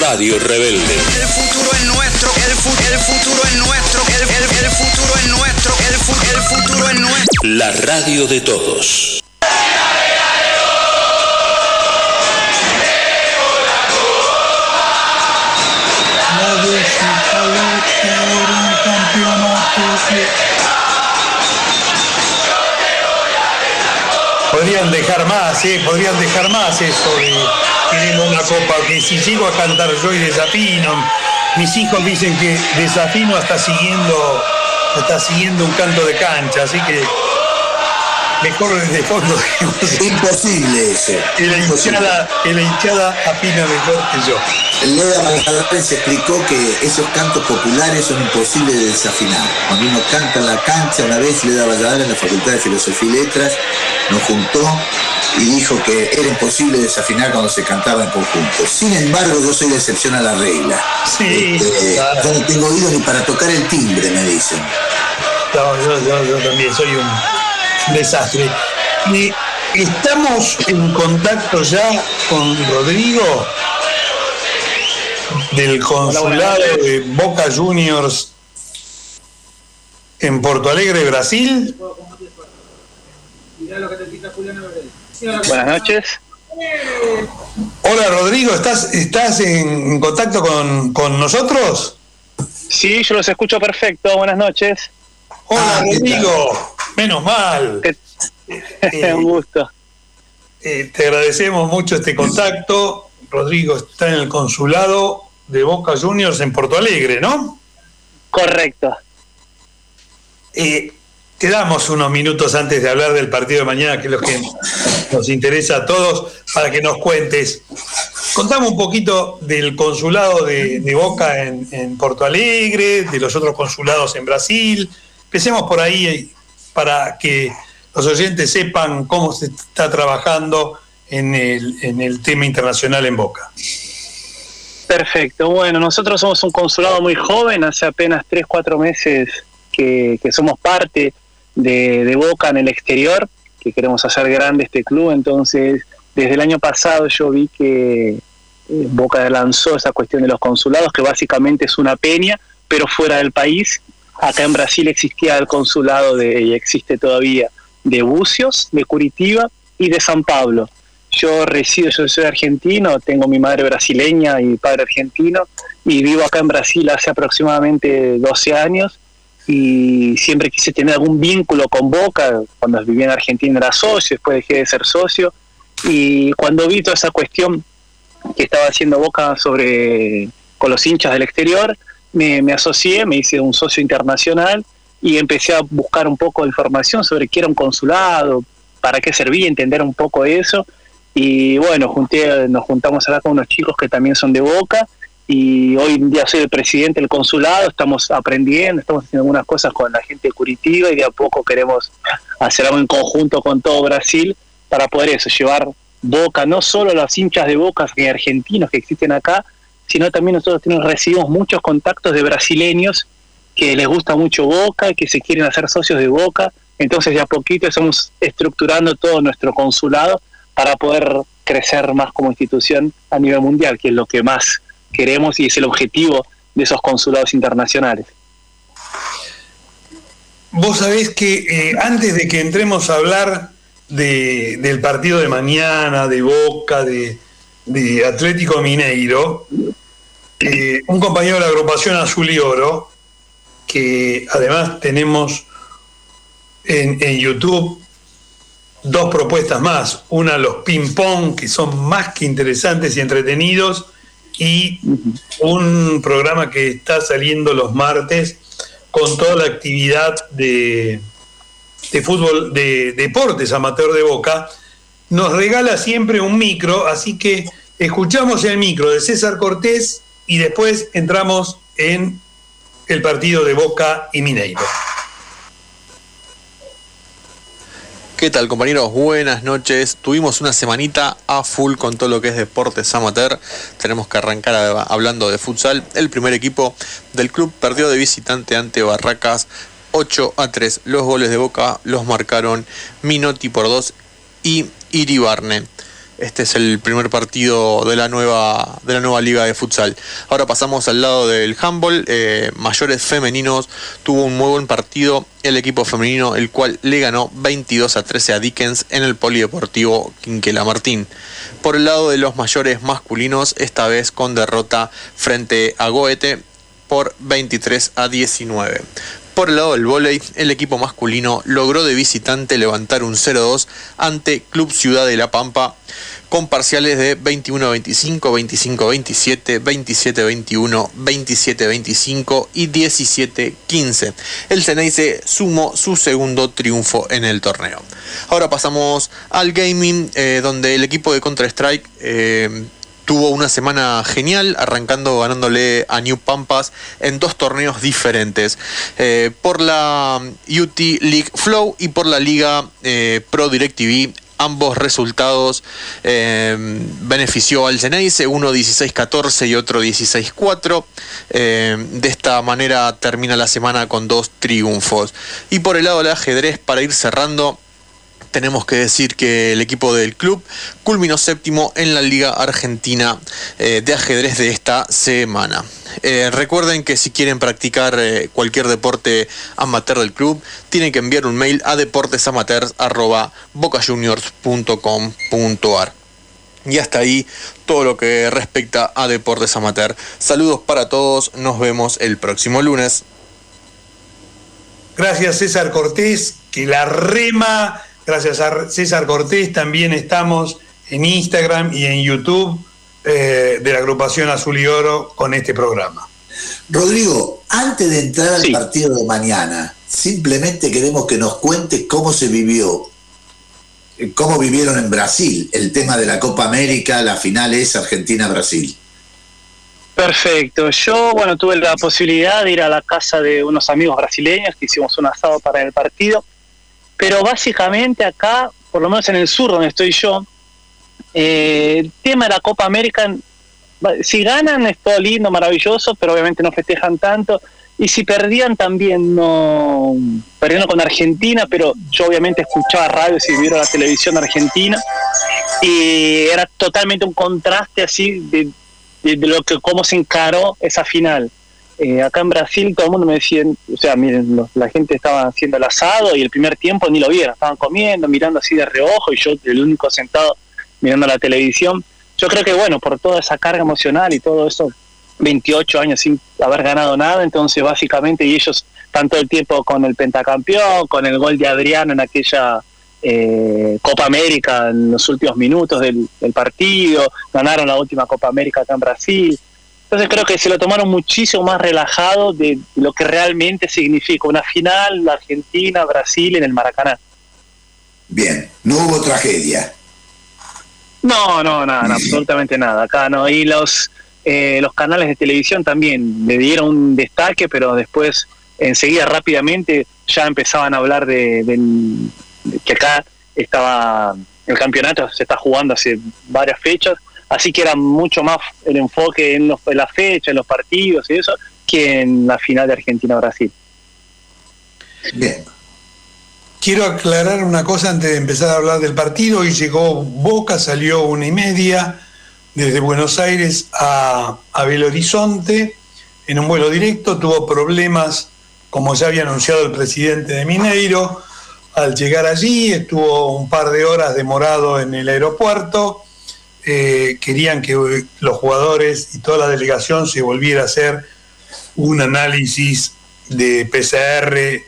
Radio Rebelde. El futuro es nuestro, el, fu- el futuro es nuestro, el, el- el futuro es nuestro, el, fu- el futuro es nuestro. La radio de todos. Podrían dejar más, ¿eh? Podrían dejar más eso de queremos una copa. Que si llego a cantar yo y desafino, mis hijos dicen que desafino hasta siguiendo, hasta siguiendo un canto de cancha, así que mejor desde fondo. Imposible eso. Que la hinchada, que la hinchada afina mejor que yo. Leda Valladares explicó que esos cantos populares son imposibles de desafinar. Cuando uno canta en la cancha, una vez Leda Valladares en la Facultad de Filosofía y Letras nos juntó y dijo que era imposible desafinar cuando se cantaba en conjunto. Sin embargo, yo soy la excepción a la regla. Sí, Este, claro. Yo no tengo oído ni para tocar el timbre, me dicen. No, yo, yo- yo también soy un desastre. Y estamos en contacto ya con Rodrigo del consulado de Boca Juniors en Porto Alegre, Brasil. Buenas noches. Hola Rodrigo, ¿estás, estás en contacto con, con nosotros? Sí, yo los escucho perfecto. Buenas noches. Hola Rodrigo, menos mal. Un gusto. Eh, te agradecemos mucho este contacto. Rodrigo está en el consulado de Boca Juniors en Porto Alegre, ¿no? Correcto. Eh, te damos unos minutos antes de hablar del partido de mañana, que es lo que nos interesa a todos, para que nos cuentes. Contame un poquito del consulado de, de Boca en, en Porto Alegre, de los otros consulados en Brasil. Empecemos por ahí eh, para que los oyentes sepan cómo se está trabajando en el, en el tema internacional en Boca. Perfecto. Bueno, nosotros somos un consulado muy joven, hace apenas 3, 4 meses que, somos parte de, de Boca en el exterior, que queremos hacer grande este club. Entonces, desde el año pasado yo vi que eh, Boca lanzó esa cuestión de los consulados, que básicamente es una peña, pero fuera del país. Acá en Brasil existía el consulado de, y existe todavía de Bucios, de Curitiba y de San Pablo. Yo resido, yo soy argentino, tengo mi madre brasileña y padre argentino y vivo acá en Brasil hace aproximadamente 12 años y siempre quise tener algún vínculo con Boca. Cuando vivía en Argentina era socio, después dejé de ser socio y cuando vi toda esa cuestión que estaba haciendo Boca sobre con los hinchas del exterior, me, me asocié, me hice un socio internacional y empecé a buscar un poco de información sobre qué era un consulado, para qué servía, entender un poco eso. Y bueno, junté, nos juntamos acá con unos chicos que también son de Boca. Y hoy en día soy el presidente del consulado, estamos aprendiendo, estamos haciendo algunas cosas con la gente de Curitiba y de a poco queremos hacer algo en conjunto con todo Brasil para poder eso, llevar Boca, no solo los hinchas de Boca ni argentinos que existen acá, sino también nosotros tenemos, recibimos muchos contactos de brasileños que les gusta mucho Boca, que se quieren hacer socios de Boca, entonces de a poquito estamos estructurando todo nuestro consulado para poder crecer más como institución a nivel mundial, que es lo que más queremos y es el objetivo de esos consulados internacionales. Vos sabés que eh, antes de que entremos a hablar de, del partido de mañana, de Boca, de, Atlético Mineiro, eh, un compañero de la agrupación Azul y Oro, que además tenemos en, en YouTube dos propuestas más. Una, los ping-pong, que son más que interesantes y entretenidos, y un programa que está saliendo los martes con toda la actividad de, de fútbol, de deportes amateur de Boca, nos regala siempre un micro, así que escuchamos el micro de César Cortés y después entramos en el partido de Boca y Mineiro. ¿Qué tal compañeros? Buenas noches. Tuvimos una semanita a full con todo lo que es deportes amateur. Tenemos que arrancar hablando de futsal. El primer equipo del club perdió de visitante ante Barracas 8 a 3. Los goles de Boca los marcaron Minotti por 2 y Iribarne. Este es el primer partido de la nueva, de la nueva liga de futsal. Ahora pasamos al lado del handball. Eh, mayores femeninos tuvo un muy buen partido el equipo femenino, el cual le ganó 22 a 13 a Dickens en el Polideportivo Quinquela Martín. Por el lado de los mayores masculinos, esta vez con derrota frente a Goethe por 23 a 19. Por el lado del vóley, el equipo masculino logró de visitante levantar un 0-2 ante Club Ciudad de La Pampa con parciales de 21-25, 25-27, 27-21, 27-25 y 17-15. El Ceneice sumó su segundo triunfo en el torneo. Ahora pasamos al gaming, eh, donde el equipo de Counter-Strike eh, tuvo una semana genial, arrancando ganándole a New Pampas en dos torneos diferentes, eh, por la UT League Flow y por la Liga eh, Pro DirecTV. Ambos resultados eh, benefició al Ceneice, uno 16-14 y otro 16-4. de esta manera termina la semana con dos triunfos. Y por el lado del ajedrez, para ir cerrando, tenemos que decir que el equipo del club culminó séptimo en la Liga Argentina eh, de ajedrez de esta semana. Eh, recuerden que si quieren practicar eh, cualquier deporte amateur del club, tienen que enviar un mail a deportesamateurs.bocajuniors.com.ar. Y hasta ahí todo lo que respecta a deportes amateur. Saludos para todos, nos vemos el próximo lunes. Gracias César Cortés, que la rema Gracias a César Cortés también estamos en Instagram y en YouTube eh, de la agrupación Azul y Oro con este programa. Rodrigo, antes de entrar al partido de mañana, simplemente queremos que nos cuentes cómo se vivió, cómo vivieron en Brasil el tema de la Copa América, la final es Argentina-Brasil. Perfecto. Yo, bueno, tuve la posibilidad de ir a la casa de unos amigos brasileños que hicimos un asado para el partido pero básicamente acá, por lo menos en el sur donde estoy yo, eh, el tema de la Copa América, si ganan es todo lindo, maravilloso, pero obviamente no festejan tanto. Y si perdían también no perdieron con Argentina, pero yo obviamente escuchaba radio y vieron la televisión argentina y era totalmente un contraste así de, de, lo que cómo se encaró esa final. Eh, acá en Brasil todo el mundo me decía, o sea, miren, la gente estaba haciendo el asado y el primer tiempo ni lo vieron, estaban comiendo, mirando así de reojo y yo el único sentado mirando la televisión. Yo creo que bueno, por toda esa carga emocional y todo eso, 28 años sin haber ganado nada, entonces básicamente y ellos todo el tiempo con el pentacampeón, con el gol de Adriano en aquella eh, Copa América en los últimos minutos del, del partido, ganaron la última Copa América acá en Brasil entonces creo que se lo tomaron muchísimo más relajado de lo que realmente significa una final Argentina-Brasil en el Maracaná. Bien, no hubo tragedia. No, no, nada, absolutamente nada. Acá no. Y los, eh, los canales de televisión también le dieron un destaque, pero después, enseguida, rápidamente, ya empezaban a hablar de que acá estaba el campeonato, se está jugando hace varias fechas, así que era mucho más el enfoque en, los, en la fecha, en los partidos y eso, que en la final de Argentina-Brasil. Bien. Quiero aclarar una cosa antes de empezar a hablar del partido. Hoy llegó Boca, salió una y media desde Buenos Aires a, a Belo Horizonte en un vuelo directo. Tuvo problemas, como ya había anunciado el presidente de Mineiro. Al llegar allí, estuvo un par de horas demorado en el aeropuerto. Eh, querían que eh, los jugadores y toda la delegación se volviera a hacer un análisis de PCR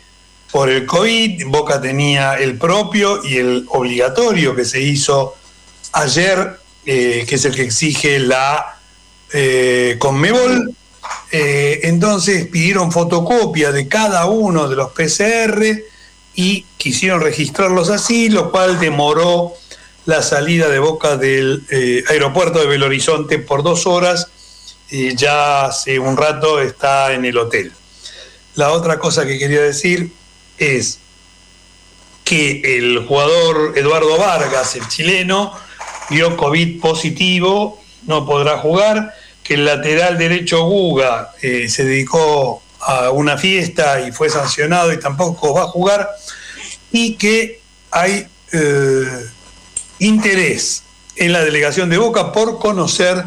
por el COVID. Boca tenía el propio y el obligatorio que se hizo ayer, eh, que es el que exige la eh, Conmebol. Entonces pidieron fotocopia de cada uno de los PCR y quisieron registrarlos así, lo cual demoró la salida de Boca del eh, aeropuerto de Belo Horizonte por dos horas. y ya hace un rato está en el hotel. La otra cosa que quería decir es que el jugador Eduardo Vargas, el chileno, dio COVID positivo, no podrá jugar, que el lateral derecho Guga eh, se dedicó a una fiesta y fue sancionado y tampoco va a jugar, y que hay eh, interés en la delegación de Boca por conocer,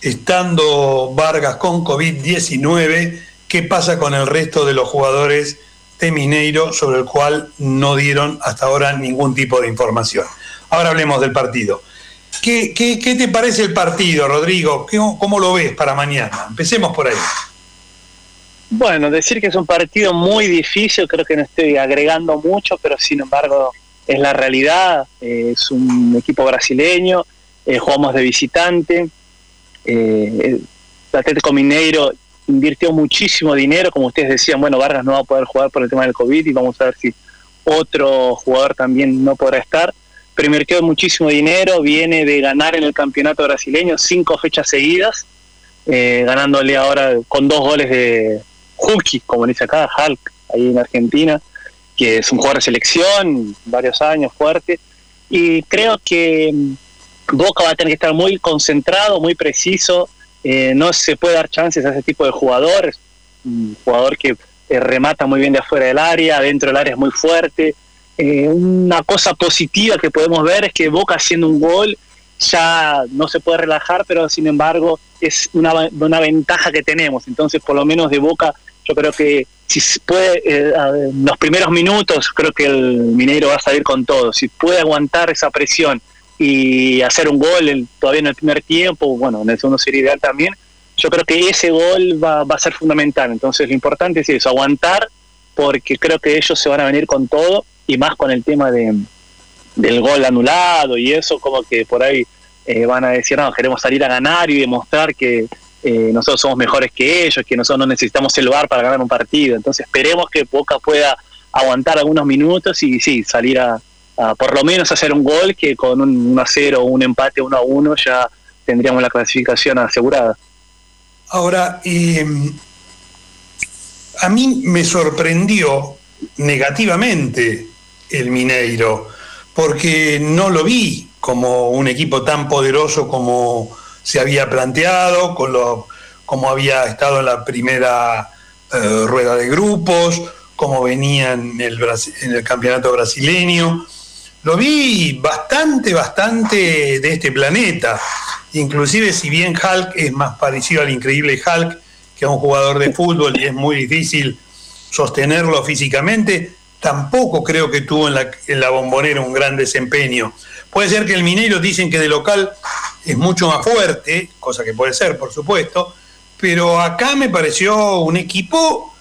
estando Vargas con COVID-19, qué pasa con el resto de los jugadores de Mineiro, sobre el cual no dieron hasta ahora ningún tipo de información. Ahora hablemos del partido. ¿Qué, qué- qué te parece el partido, Rodrigo? ¿Qué- ¿Cómo lo ves para mañana? Empecemos por ahí. Bueno, decir que es un partido muy difícil, creo que no estoy agregando mucho, pero sin embargo es la realidad. Eh, es un equipo brasileño, eh, jugamos de visitante. eh, el Atlético Mineiro invirtió muchísimo dinero, como ustedes decían, bueno, Vargas no va a poder jugar por el tema del COVID y vamos a ver si otro jugador también no podrá estar. Pero invirtió muchísimo dinero, viene de ganar en el campeonato brasileño cinco fechas seguidas, ganándole ahora con dos goles de Hulky, como dice acá, Hulk, ahí en Argentina, que es un jugador de selección, varios años, fuerte. Y creo que mm, Boca va a tener que estar muy concentrado, muy preciso. eh, no se puede dar chances a ese tipo de jugadores. Un jugador que eh, remata muy bien de afuera del área, dentro del área es muy fuerte. Eh, una cosa positiva que podemos ver es que Boca haciendo un gol ya no se puede relajar, pero sin embargo es una, una ventaja que tenemos. Entonces, por lo menos de Boca, yo creo que si puede, eh, en los primeros minutos, creo que el Mineiro va a salir con todo. Si puede aguantar esa presión y hacer un gol todavía en el primer tiempo, bueno, en el segundo sería ideal también, yo creo que ese gol va, va a ser fundamental. Entonces, lo importante es eso, aguantar, porque creo que ellos se van a venir con todo y más con el tema de, del gol anulado y eso, como que por ahí eh, van a decir, no, queremos salir a ganar y demostrar que eh, nosotros somos mejores que ellos, que nosotros no necesitamos el VAR para ganar un partido. Entonces esperemos que Boca pueda aguantar algunos minutos y sí, salir a, por lo menos hacer un gol que con un 1 a 0 o un empate 1 a 1 ya tendríamos la clasificación asegurada. Ahora, eh, a mí me sorprendió negativamente el Mineiro, porque no lo vi como un equipo tan poderoso como se había planteado, con lo, como había estado en la primera eh, rueda de grupos, como venía en el, en el campeonato brasileño. Lo vi bastante, bastante de este planeta. Inclusive si bien Hulk es más parecido al increíble Hulk que a un jugador de fútbol y es muy difícil sostenerlo físicamente, tampoco creo que tuvo en la, en la bombonera un gran desempeño. Puede ser que el Mineiro dicen que de local es mucho más fuerte, cosa que puede ser, por supuesto, pero acá me pareció un equipo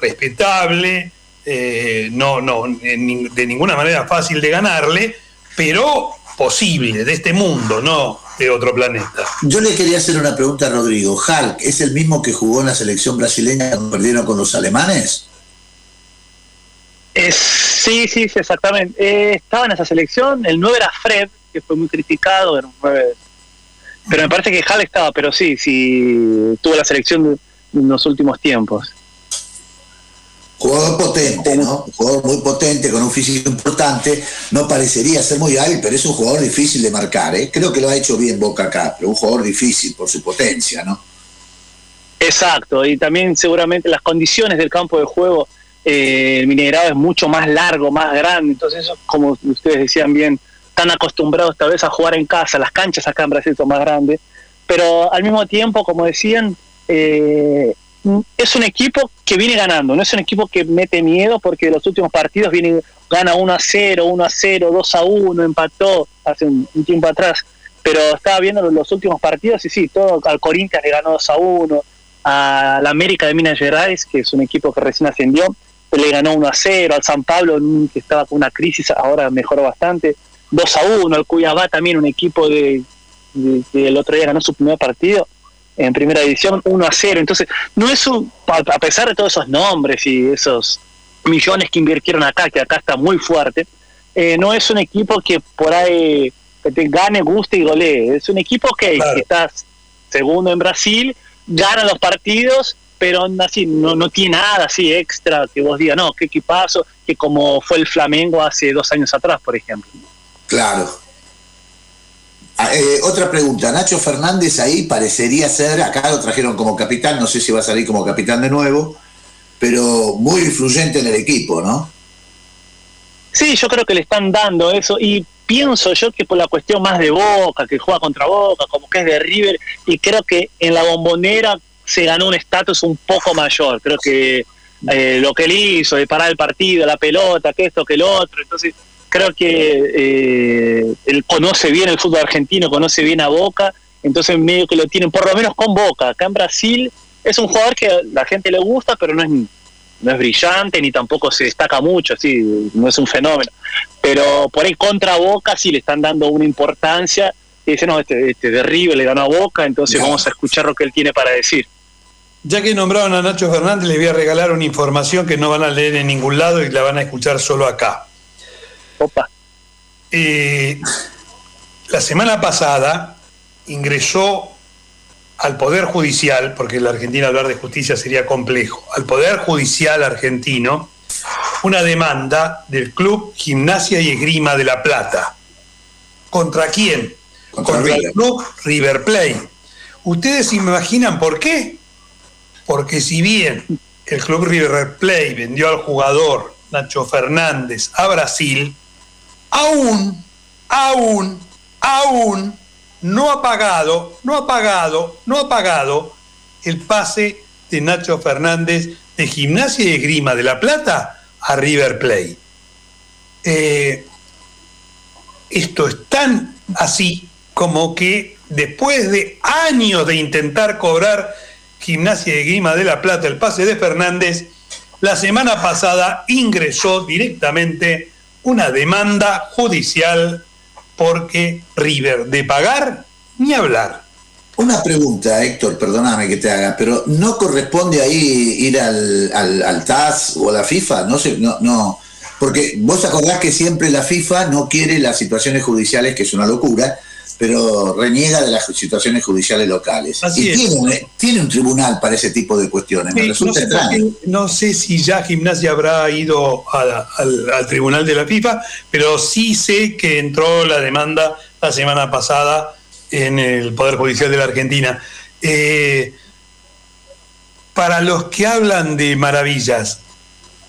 respetable, eh, no, no, de ninguna manera fácil de ganarle, pero posible, de este mundo, no de otro planeta. Yo le quería hacer una pregunta a Rodrigo. ¿Hulk es el mismo que jugó en la selección brasileña cuando perdieron con los alemanes? Es, sí, sí, sí, exactamente. Eh, estaba en esa selección, el 9 era Fred, que fue muy criticado, era un 9 pero me parece que Hall estaba, pero sí, sí, tuvo la selección en los últimos tiempos. Jugador potente, ¿no? Jugador muy potente, con un físico importante. No parecería ser muy hábil, pero es un jugador difícil de marcar, ¿eh? Creo que lo ha hecho bien Boca acá, pero un jugador difícil por su potencia, ¿no? Exacto, y también seguramente las condiciones del campo de juego, eh, el minerado es mucho más largo, más grande, entonces eso, como ustedes decían bien, están acostumbrados tal vez a jugar en casa, las canchas acá en Brasil son más grandes, pero al mismo tiempo, como decían, eh, es un equipo que viene ganando, no es un equipo que mete miedo porque los últimos partidos viene, gana 1 a 0, 1 a 0, 2 a 1, empató hace un, tiempo atrás, pero estaba viendo los últimos partidos y sí, todo al Corinthians le ganó 2 a 1, a la América de Minas Gerais, que es un equipo que recién ascendió, le ganó 1 a 0, al San Pablo, que estaba con una crisis, ahora mejoró bastante, 2 a 1, el Cuyabá también, un equipo de, que el otro día ganó su primer partido en primera división, 1 a 0. Entonces, no es un, a pesar de todos esos nombres y esos millones que invirtieron acá, que acá está muy fuerte, eh, no es un equipo que por ahí te gane, guste y golee. Es un equipo que, está segundo en Brasil, gana los partidos, pero así no, no tiene nada así extra que vos digas, no, qué equipazo, que como fue el Flamengo hace dos años atrás, por ejemplo. Claro. Ah, eh, otra pregunta, Nacho Fernández ahí parecería ser, acá lo trajeron como capitán, no sé si va a salir como capitán de nuevo, pero muy influyente en el equipo, ¿no? Sí, yo creo que le están dando eso y pienso yo que por la cuestión más de Boca, que juega contra Boca, como que es de River, y creo que en la bombonera se ganó un estatus un poco mayor, creo que eh, lo que él hizo, de parar el partido, la pelota, que esto, que el otro, entonces creo que eh, él conoce bien el fútbol argentino, conoce bien a Boca, entonces medio que lo tienen, por lo menos con Boca. Acá en Brasil es un jugador que a la gente le gusta, pero no es, no es brillante ni tampoco se destaca mucho, sí, no es un fenómeno. Pero por ahí contra Boca sí le están dando una importancia y dicen, no, este, este de River le ganó a Boca, entonces vamos a escuchar lo que él tiene para decir. Ya que nombraron a Nacho Fernández, le voy a regalar una información que no van a leer en ningún lado y la van a escuchar solo acá. Eh, la semana pasada ingresó al Poder Judicial, porque en la Argentina hablar de justicia sería complejo, al Poder Judicial argentino una demanda del Club Gimnasia y Esgrima de La Plata. ¿Contra quién? Contra, el Club River Plate. ¿Ustedes se imaginan por qué? Porque si bien el Club River Plate vendió al jugador Nacho Fernández a Brasil, aún, aún, aún no ha pagado, no ha pagado, no ha pagado el pase de Nacho Fernández de Gimnasia y Grima de La Plata a River Plate. Eh, esto es tan así como que después de años de intentar cobrar Gimnasia y Grima de La Plata el pase de Fernández, la semana pasada ingresó directamente una demanda judicial porque River de pagar ni hablar. Una pregunta, Héctor, perdóname que te haga, pero ¿no corresponde ahí ir al, al, TAS o a la FIFA? No sé, no, no, porque vos acordás que siempre la FIFA no quiere las situaciones judiciales, que es una locura, pero reniega de las situaciones judiciales locales. y tiene un, tribunal para ese tipo de cuestiones. no, sé si ya Gimnasia habrá ido al, tribunal de la FIFA, pero sí sé que entró la demanda la semana pasada en el Poder Judicial de la Argentina. Eh, para los que hablan de maravillas,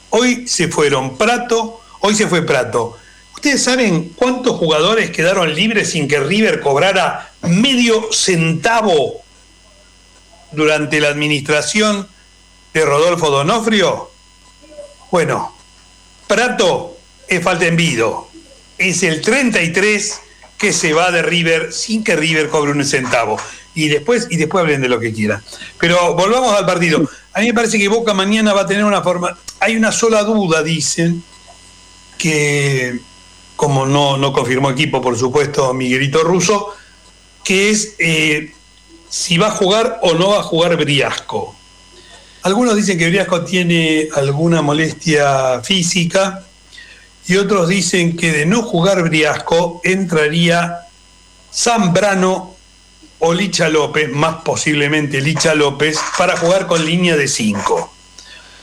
hoy se fueron Prato, hoy se fue Prato, ¿Ustedes saben cuántos jugadores quedaron libres sin que River cobrara medio centavo durante la administración de Rodolfo Donofrio? Bueno, Prato es falta envido. Es el 33 que se va de River sin que River cobre un centavo. Y después, y después hablen de lo que quieran. Pero volvamos al partido. A mí me parece que Boca mañana va a tener una forma. Hay una sola duda, dicen, que como no, no confirmó equipo, por supuesto, Miguelito Russo, que es eh, si va a jugar o no va a jugar Briasco. Algunos dicen que Briasco tiene alguna molestia física y otros dicen que de no jugar Briasco entraría Zambrano o Licha López, más posiblemente Licha López, para jugar con línea de 5.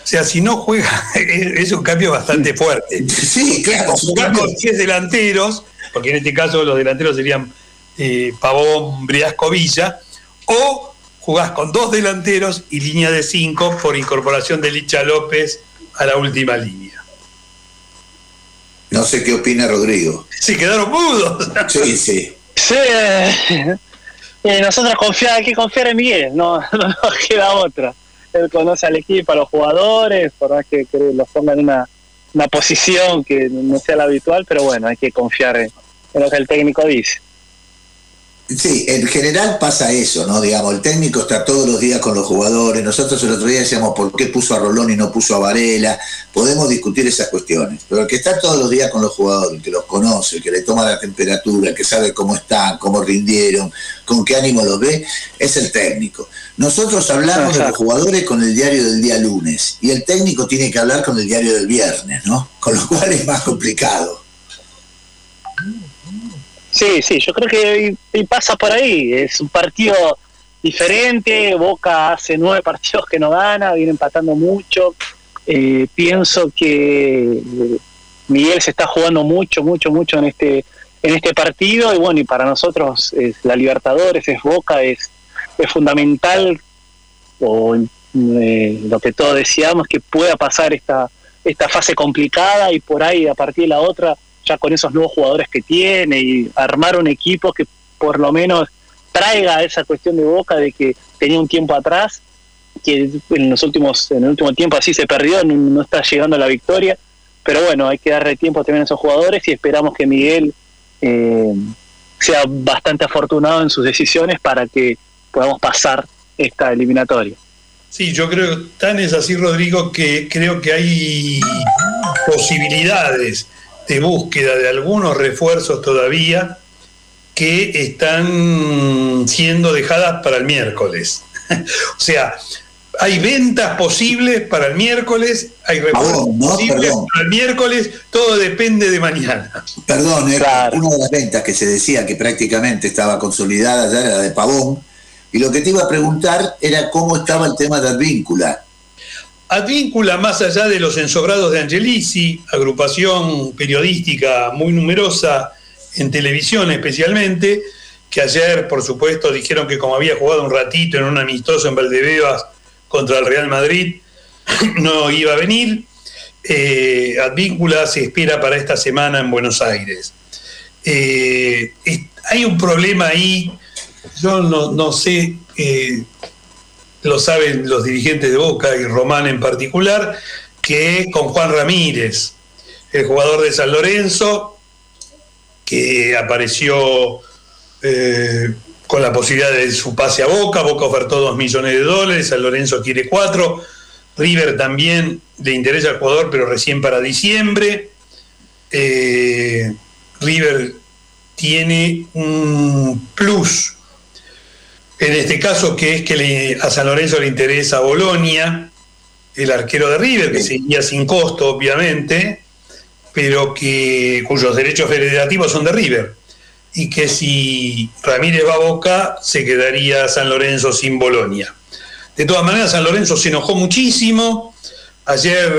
O sea, si no juega, es un cambio bastante fuerte. Sí, claro. Jugar con 10 delanteros, porque en este caso los delanteros serían eh, Pavón, Briasco, Villa, o jugás con dos delanteros y línea de 5 por incorporación de Licha López a la última línea. No sé qué opina Rodrigo. Sí, quedaron mudos. Sí, sí. Sí, eh, eh, nosotros confiar, hay que confiar en Miguel, no, no nos queda otra. Él conoce al equipo, a los jugadores, por más que, que los ponga en una, una posición que no sea la habitual, pero bueno, hay que confiar en, en lo que el técnico dice. Sí, en general pasa eso, ¿no? Digamos, el técnico está todos los días con los jugadores. Nosotros el otro día decíamos por qué puso a Rolón y no puso a Varela. Podemos discutir esas cuestiones. Pero el que está todos los días con los jugadores, el que los conoce, el que le toma la temperatura, el que sabe cómo están, cómo rindieron, con qué ánimo los ve, es el técnico. Nosotros hablamos de los jugadores con el diario del día lunes y el técnico tiene que hablar con el diario del viernes, ¿no? Con lo cual es más complicado. Sí, sí, yo creo que y, y pasa por ahí. Es un partido diferente. Boca hace nueve partidos que no gana, viene empatando mucho. Eh, pienso que eh, Miguel se está jugando mucho, mucho, mucho en este en este partido y bueno, y para nosotros es la Libertadores, es Boca, es, es fundamental o eh, lo que todos decíamos que pueda pasar esta esta fase complicada y por ahí a partir de la otra ya con esos nuevos jugadores que tiene y armar un equipo que por lo menos traiga esa cuestión de Boca de que tenía un tiempo atrás que en los últimos en el último tiempo así se perdió no, está llegando a la victoria. Pero bueno hay que darle tiempo también a esos jugadores y esperamos que Miguel eh, sea bastante afortunado en sus decisiones para que podamos pasar esta eliminatoria. Sí, yo creo, tan es así, Rodrigo, que creo que hay posibilidades de búsqueda de algunos refuerzos todavía que están siendo dejadas para el miércoles. o sea, hay ventas posibles para el miércoles, hay refuerzos Pavón, ¿no? posibles Perdón. para el miércoles, todo depende de mañana. Perdón, era una de las ventas que se decía que prácticamente estaba consolidada ya era la de Pavón. Y lo que te iba a preguntar era cómo estaba el tema de Advíncula. Advíncula, más allá de los ensobrados de Angelici, agrupación periodística muy numerosa en televisión especialmente, que ayer, por supuesto, dijeron que como había jugado un ratito en un amistoso en Valdebebas contra el Real Madrid, no iba a venir. Eh, Advíncula se espera para esta semana en Buenos Aires. Eh, hay un problema ahí, yo no, no sé, eh, lo saben los dirigentes de Boca y Román en particular, que con Juan Ramírez, el jugador de San Lorenzo, que apareció eh, con la posibilidad de su pase a Boca, Boca ofertó dos millones de dólares, San Lorenzo quiere cuatro, River también le interesa al jugador, pero recién para diciembre. Eh, River tiene un plus en este caso que es que le- a San Lorenzo le interesa Bolonia, el arquero de River, que seguía sin costo, obviamente, pero que cuyos derechos federativos son de River. Y que si Ramírez va a Boca, se quedaría San Lorenzo sin Bolonia. De todas maneras, San Lorenzo se enojó muchísimo. Ayer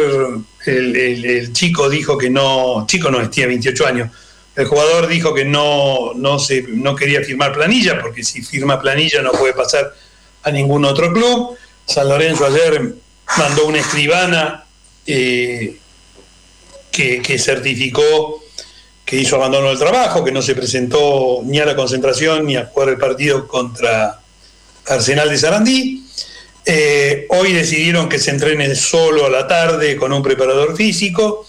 el, el- el chico dijo que no, chico no, tiene 28 años, el jugador dijo que no, no, se, no quería firmar planilla, porque si firma planilla no puede pasar a ningún otro club. San Lorenzo ayer mandó una escribana eh, que, que certificó que hizo abandono del trabajo, que no se presentó ni a la concentración ni a jugar el partido contra Arsenal de Sarandí. Eh, hoy decidieron que se entrene solo a la tarde con un preparador físico.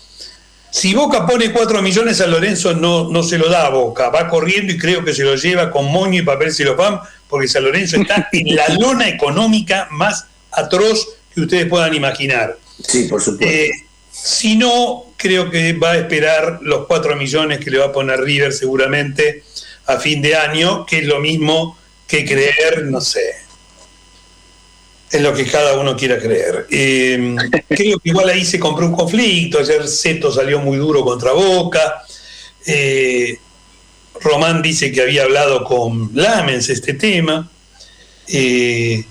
Si Boca pone 4 millones a Lorenzo, no, no se lo da a Boca. Va corriendo y creo que se lo lleva con moño y papel celofán, porque San Lorenzo está en la lona económica más atroz que ustedes puedan imaginar. Sí, por supuesto. Eh, si no, creo que va a esperar los 4 millones que le va a poner River seguramente a fin de año, que es lo mismo que creer, no sé, en lo que cada uno quiera creer. Eh, creo que igual ahí se compró un conflicto, ayer Seto salió muy duro contra Boca, eh, Román dice que había hablado con Lamens este tema, eh,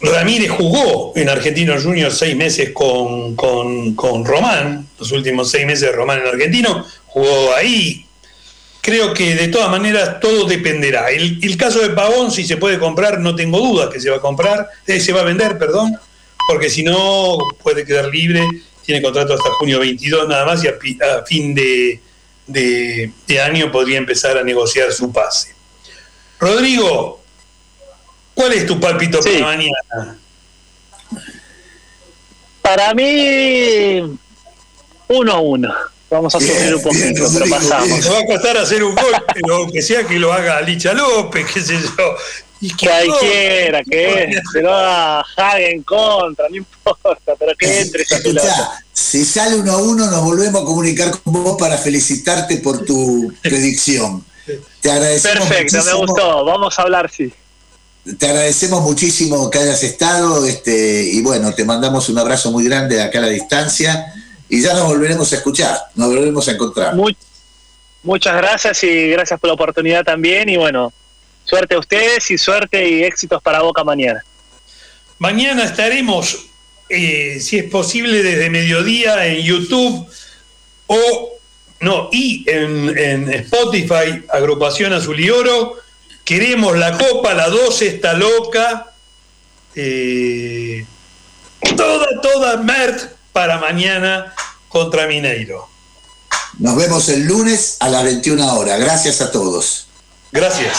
Ramírez jugó en Argentino Junior seis meses con, con, con Román, los últimos seis meses de Román en Argentino, jugó ahí, creo que de todas maneras todo dependerá. El, caso de Pavón, si se puede comprar, no tengo dudas que se va a comprar, eh, se va a vender, perdón, porque si no puede quedar libre, tiene contrato hasta junio 22 nada más y a, fin de, de, año podría empezar a negociar su pase. Rodrigo, ¿cuál es tu palpito para mañana? Para mí, uno a uno. Vamos a sufrir un poquito, pero pasamos. va a costar hacer un gol, pero que sea que lo haga Licha López, qué sé yo. Y que cualquiera, que se lo haga Hagen contra, no importa, pero que entre esa pelota. Si sale uno a uno, nos volvemos a comunicar con vos para felicitarte por tu predicción. Te agradecemos Perfecto, me gustó. Vamos a hablar, sí. Te agradecemos muchísimo que hayas estado este, y bueno, te mandamos un abrazo muy grande de acá a la distancia y ya nos volveremos a escuchar, nos volveremos a encontrar. muchas gracias y gracias por la oportunidad también y bueno, suerte a ustedes y suerte y éxitos para Boca mañana. Mañana estaremos, eh, si es posible, desde mediodía en YouTube o no, y en, Spotify, Agrupación Azul y Oro. Queremos la copa, la 12 está loca. Eh, toda, toda Mert para mañana contra Mineiro. Nos vemos el lunes a las 21 horas. Gracias a todos. Gracias.